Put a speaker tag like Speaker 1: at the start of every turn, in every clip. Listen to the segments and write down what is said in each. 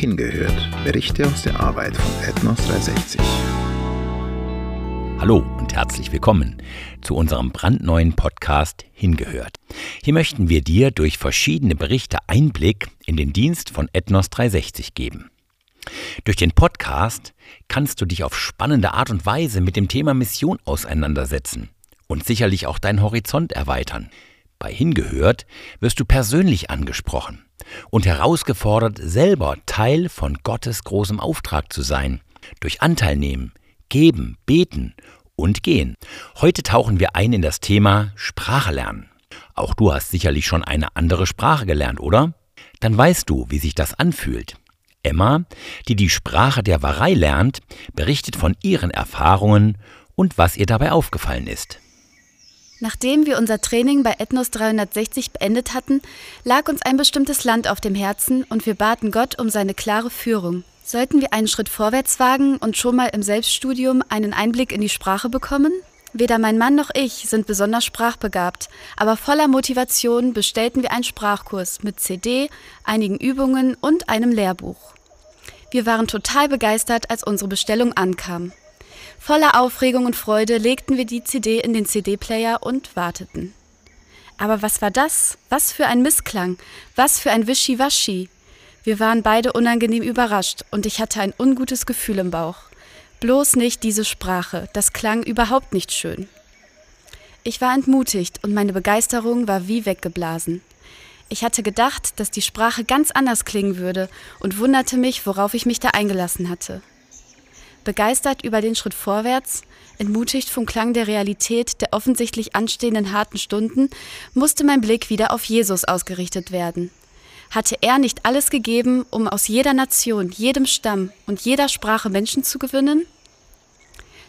Speaker 1: Hingehört. Berichte aus der Arbeit von Ethnos 360.
Speaker 2: Hallo und herzlich willkommen zu unserem brandneuen Podcast Hingehört. Hier möchten wir dir durch verschiedene Berichte Einblick in den Dienst von Ethnos 360 geben. Durch den Podcast kannst du dich auf spannende Art und Weise mit dem Thema Mission auseinandersetzen und sicherlich auch deinen Horizont erweitern. Bei Hingehört wirst du persönlich angesprochen und herausgefordert, selber Teil von Gottes großem Auftrag zu sein, durch Anteil nehmen, geben, beten und gehen. Heute tauchen wir ein in das Thema Sprache lernen. Auch du hast sicherlich schon eine andere Sprache gelernt, oder? Dann weißt du, wie sich das anfühlt. Emma, die die Sprache der Warei lernt, berichtet von ihren Erfahrungen und was ihr dabei aufgefallen ist.
Speaker 3: Nachdem wir unser Training bei Ethnos 360 beendet hatten, lag uns ein bestimmtes Land auf dem Herzen und wir baten Gott um seine klare Führung. Sollten wir einen Schritt vorwärts wagen und schon mal im Selbststudium einen Einblick in die Sprache bekommen? Weder mein Mann noch ich sind besonders sprachbegabt, aber voller Motivation bestellten wir einen Sprachkurs mit CD, einigen Übungen und einem Lehrbuch. Wir waren total begeistert, als unsere Bestellung ankam. Voller Aufregung und Freude legten wir die CD in den CD-Player und warteten. Aber was war das? Was für ein Missklang? Was für ein Wischiwaschi? Wir waren beide unangenehm überrascht und ich hatte ein ungutes Gefühl im Bauch. Bloß nicht diese Sprache, das klang überhaupt nicht schön. Ich war entmutigt und meine Begeisterung war wie weggeblasen. Ich hatte gedacht, dass die Sprache ganz anders klingen würde und wunderte mich, worauf ich mich da eingelassen hatte. Begeistert über den Schritt vorwärts, entmutigt vom Klang der Realität der offensichtlich anstehenden harten Stunden, musste mein Blick wieder auf Jesus ausgerichtet werden. Hatte er nicht alles gegeben, um aus jeder Nation, jedem Stamm und jeder Sprache Menschen zu gewinnen?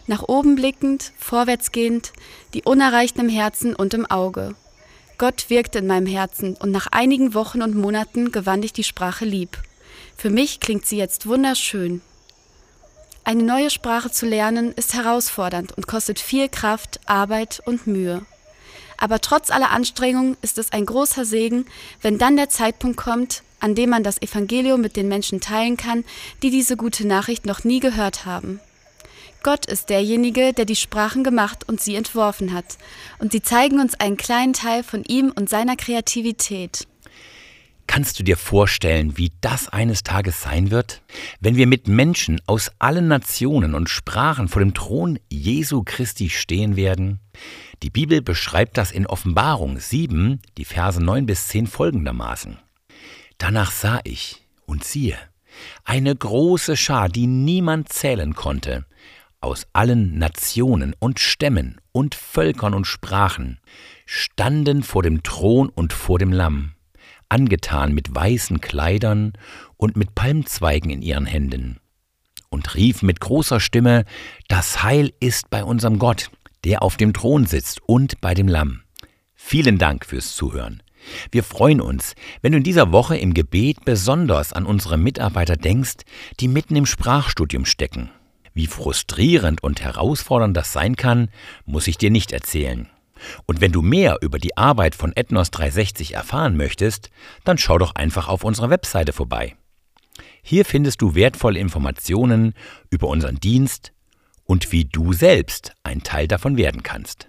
Speaker 3: Nach oben blickend, vorwärtsgehend, die Unerreichten im Herzen und im Auge. Gott wirkte in meinem Herzen und nach einigen Wochen und Monaten gewann ich die Sprache lieb. Für mich klingt sie jetzt wunderschön, eine neue Sprache zu lernen ist herausfordernd und kostet viel Kraft, Arbeit und Mühe. Aber trotz aller Anstrengungen ist es ein großer Segen, wenn dann der Zeitpunkt kommt, an dem man das Evangelium mit den Menschen teilen kann, die diese gute Nachricht noch nie gehört haben. Gott ist derjenige, der die Sprachen gemacht und sie entworfen hat, und sie zeigen uns einen kleinen Teil von ihm und seiner Kreativität.
Speaker 2: Kannst du dir vorstellen, wie das eines Tages sein wird, wenn wir mit Menschen aus allen Nationen und Sprachen vor dem Thron Jesu Christi stehen werden? Die Bibel beschreibt das in Offenbarung 7, die Verse 9 bis 10 folgendermaßen. Danach sah ich und siehe, eine große Schar, die niemand zählen konnte, aus allen Nationen und Stämmen und Völkern und Sprachen, standen vor dem Thron und vor dem Lamm angetan mit weißen Kleidern und mit Palmzweigen in ihren Händen, und rief mit großer Stimme, Das Heil ist bei unserem Gott, der auf dem Thron sitzt und bei dem Lamm. Vielen Dank fürs Zuhören. Wir freuen uns, wenn du in dieser Woche im Gebet besonders an unsere Mitarbeiter denkst, die mitten im Sprachstudium stecken. Wie frustrierend und herausfordernd das sein kann, muss ich dir nicht erzählen. Und wenn du mehr über die Arbeit von Ethnos 360 erfahren möchtest, dann schau doch einfach auf unserer Webseite vorbei. Hier findest du wertvolle Informationen über unseren Dienst und wie du selbst ein Teil davon werden kannst.